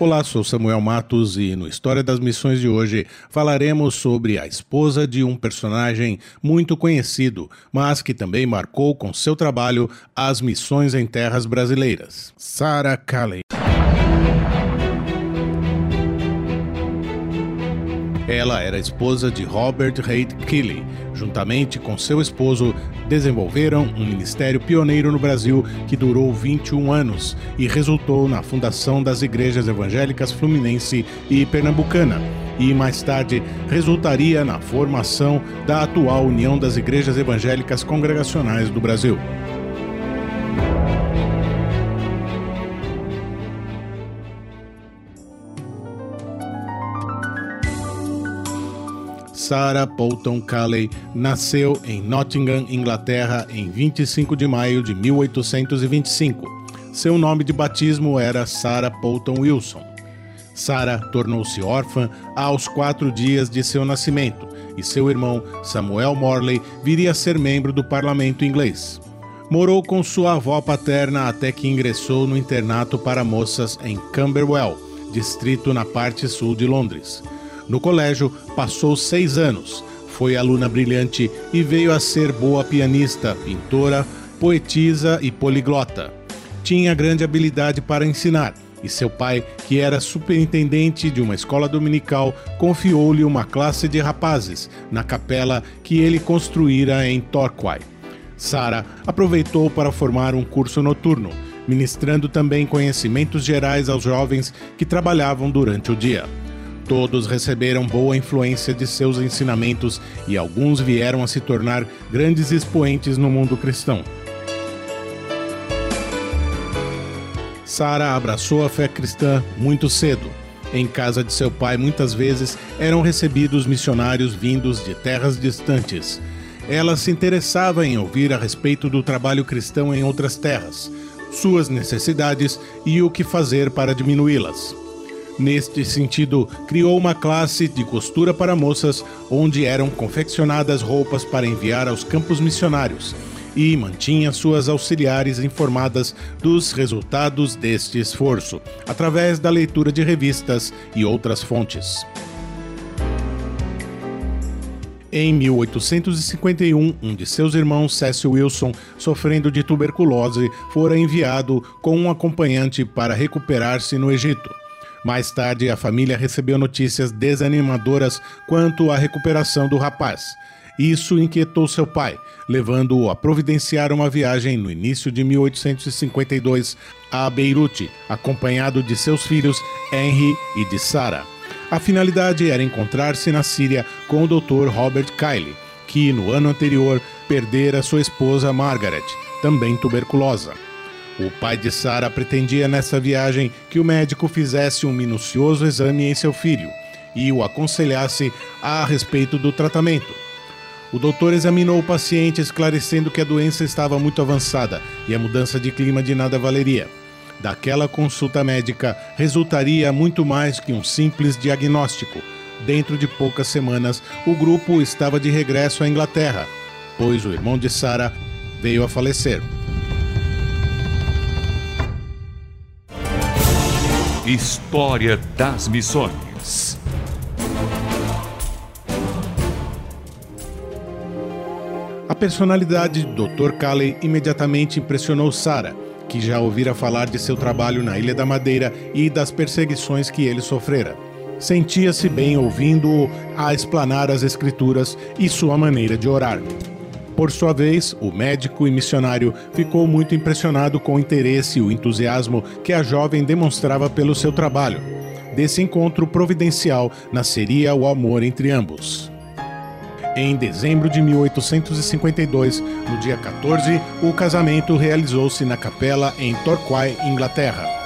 Olá, sou Samuel Matos e no História das Missões de hoje falaremos sobre a esposa de um personagem muito conhecido, mas que também marcou com seu trabalho as missões em terras brasileiras, Sarah Calley. Ela era esposa de Robert Reid Kelly. Juntamente com seu esposo, desenvolveram um ministério pioneiro no Brasil que durou 21 anos e resultou na fundação das igrejas evangélicas Fluminense e Pernambucana, e mais tarde resultaria na formação da atual União das Igrejas Evangélicas Congregacionais do Brasil. Sarah Bolton Calley nasceu em Nottingham, Inglaterra, em 25 de maio de 1825. Seu nome de batismo era Sarah Bolton Wilson. Sarah tornou-se órfã aos quatro dias de seu nascimento e seu irmão Samuel Morley viria a ser membro do parlamento inglês. Morou com sua avó paterna até que ingressou no internato para moças em Camberwell, distrito na parte sul de Londres. No colégio, passou seis anos. Foi aluna brilhante e veio a ser boa pianista, pintora, poetisa e poliglota. Tinha grande habilidade para ensinar e seu pai, que era superintendente de uma escola dominical, confiou-lhe uma classe de rapazes na capela que ele construíra em Torquay. Sara aproveitou para formar um curso noturno, ministrando também conhecimentos gerais aos jovens que trabalhavam durante o dia. Todos receberam boa influência de seus ensinamentos e alguns vieram a se tornar grandes expoentes no mundo cristão. Sara abraçou a fé cristã muito cedo. Em casa de seu pai, muitas vezes eram recebidos missionários vindos de terras distantes. Ela se interessava em ouvir a respeito do trabalho cristão em outras terras, suas necessidades e o que fazer para diminuí-las. Neste sentido, criou uma classe de costura para moças, onde eram confeccionadas roupas para enviar aos campos missionários, e mantinha suas auxiliares informadas dos resultados deste esforço, através da leitura de revistas e outras fontes. Em 1851, um de seus irmãos, Cecil Wilson, sofrendo de tuberculose, fora enviado com um acompanhante para recuperar-se no Egito. Mais tarde, a família recebeu notícias desanimadoras quanto à recuperação do rapaz. Isso inquietou seu pai, levando-o a providenciar uma viagem no início de 1852 a Beirute, acompanhado de seus filhos Henry e de Sarah. A finalidade era encontrar-se na Síria com o Dr. Robert Kiley, que no ano anterior perdera sua esposa Margaret, também tuberculosa. O pai de Sara pretendia nessa viagem que o médico fizesse um minucioso exame em seu filho e o aconselhasse a respeito do tratamento. O doutor examinou o paciente, esclarecendo que a doença estava muito avançada e a mudança de clima de nada valeria. Daquela consulta médica resultaria muito mais que um simples diagnóstico. Dentro de poucas semanas, o grupo estava de regresso à Inglaterra, pois o irmão de Sara veio a falecer. História das Missões. A personalidade de Dr. Calley imediatamente impressionou Sarah, que já ouvira falar de seu trabalho na Ilha da Madeira e das perseguições que ele sofrera. Sentia-se bem ouvindo-o a explanar as Escrituras e sua maneira de orar. Por sua vez, o médico e missionário ficou muito impressionado com o interesse e o entusiasmo que a jovem demonstrava pelo seu trabalho. Desse encontro providencial nasceria o amor entre ambos. Em dezembro de 1852, no dia 14, o casamento realizou-se na capela em Torquay, Inglaterra.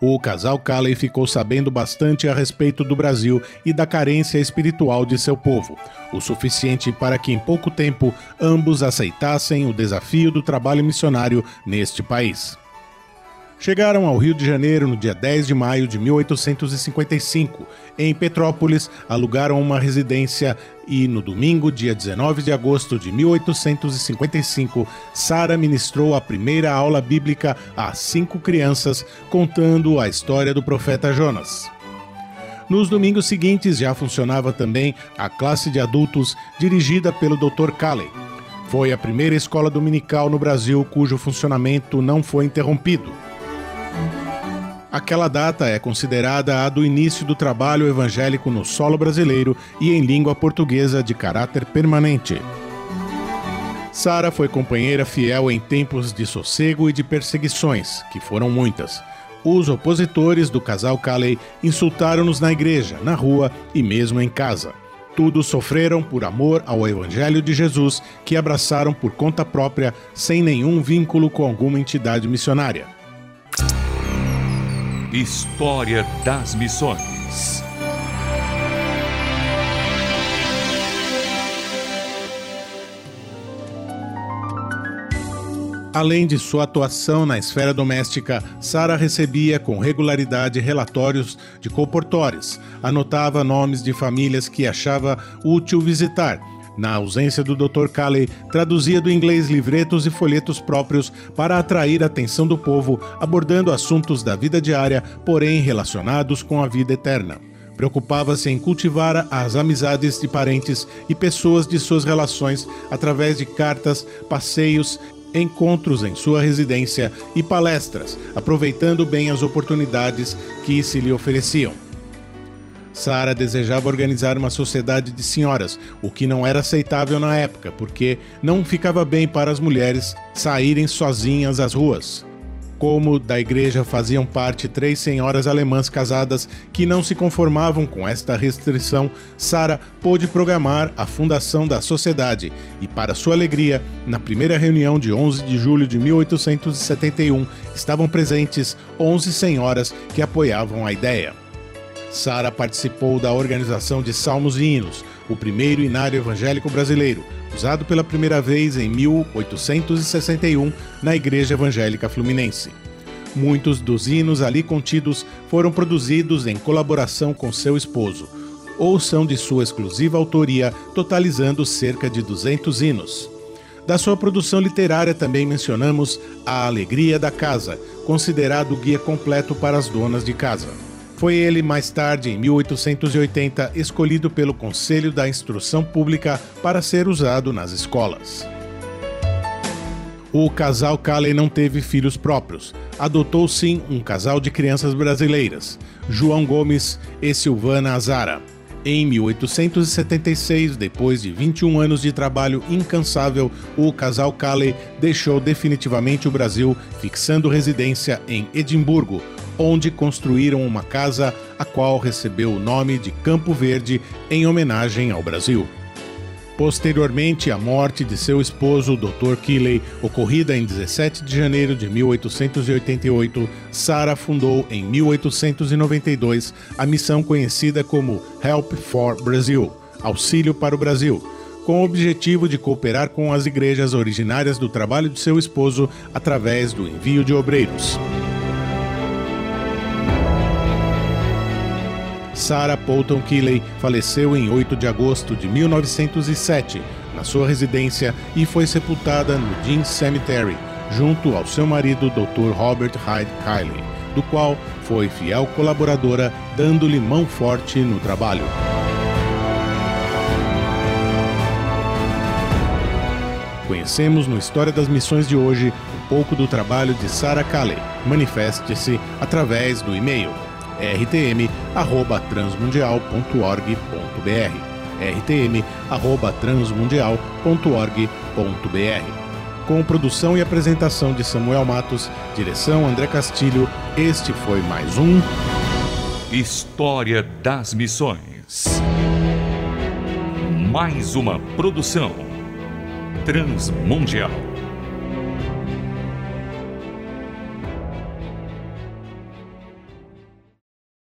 O casal Calley ficou sabendo bastante a respeito do Brasil e da carência espiritual de seu povo, o suficiente para que em pouco tempo ambos aceitassem o desafio do trabalho missionário neste país. Chegaram ao Rio de Janeiro no dia 10 de maio de 1855. Em Petrópolis, alugaram uma residência e no domingo, dia 19 de agosto de 1855, Sara ministrou a primeira aula bíblica a cinco crianças, contando a história do profeta Jonas. Nos domingos seguintes já funcionava também a classe de adultos dirigida pelo Dr. Calley. Foi a primeira escola dominical no Brasil cujo funcionamento não foi interrompido. Aquela data é considerada a do início do trabalho evangélico no solo brasileiro e em língua portuguesa de caráter permanente. Sara foi companheira fiel em tempos de sossego e de perseguições, que foram muitas. Os opositores do casal Calley insultaram-nos na igreja, na rua e mesmo em casa. Tudo sofreram por amor ao Evangelho de Jesus, que abraçaram por conta própria, sem nenhum vínculo com alguma entidade missionária. História das Missões. Além de sua atuação na esfera doméstica, Sara recebia com regularidade relatórios de comportores, anotava nomes de famílias que achava útil visitar na ausência do Dr. Calley, traduzia do inglês livretos e folhetos próprios para atrair a atenção do povo, abordando assuntos da vida diária, porém relacionados com a vida eterna. Preocupava-se em cultivar as amizades de parentes e pessoas de suas relações através de cartas, passeios encontros em sua residência e palestras, aproveitando bem as oportunidades que se lhe ofereciam. Sara desejava organizar uma sociedade de senhoras, o que não era aceitável na época, porque não ficava bem para as mulheres saírem sozinhas às ruas. Como da igreja faziam parte três senhoras alemãs casadas que não se conformavam com esta restrição, Sara pôde programar a fundação da sociedade e, para sua alegria, na primeira reunião de 11 de julho de 1871, estavam presentes 11 senhoras que apoiavam a ideia. Sara participou da organização de Salmos e Hinos, o primeiro inário evangélico brasileiro, usado pela primeira vez em 1861 na Igreja Evangélica Fluminense. Muitos dos hinos ali contidos foram produzidos em colaboração com seu esposo, ou são de sua exclusiva autoria, totalizando cerca de 200 hinos. Da sua produção literária também mencionamos A Alegria da Casa, considerado o guia completo para as donas de casa. Foi ele, mais tarde, em 1880, escolhido pelo Conselho da Instrução Pública para ser usado nas escolas. O casal Calley não teve filhos próprios. Adotou sim um casal de crianças brasileiras, João Gomes e Silvana Azara. Em 1876, depois de 21 anos de trabalho incansável, o casal Calley deixou definitivamente o Brasil, fixando residência em Edimburgo, onde construíram uma casa a qual recebeu o nome de Campo Verde em homenagem ao Brasil. Posteriormente à morte de seu esposo, Dr. Keeley, ocorrida em 17 de janeiro de 1888, Sarah fundou em 1892 a missão conhecida como Help for Brazil, Auxílio para o Brasil, com o objetivo de cooperar com as igrejas originárias do trabalho de seu esposo através do envio de obreiros. Sarah Polton Keeley faleceu em 8 de agosto de 1907, na sua residência, e foi sepultada no Dean Cemetery, junto ao seu marido Dr. Robert Hyde Keeley, do qual foi fiel colaboradora, dando-lhe mão forte no trabalho. Conhecemos no História das Missões de hoje um pouco do trabalho de Sarah Calley. Manifeste-se através do e-mail rtm@transmundial.org.br rtm@transmundial.org.br com produção e apresentação de Samuel Matos, direção André Castilho. Este foi mais um História das Missões. Mais uma produção transmundial.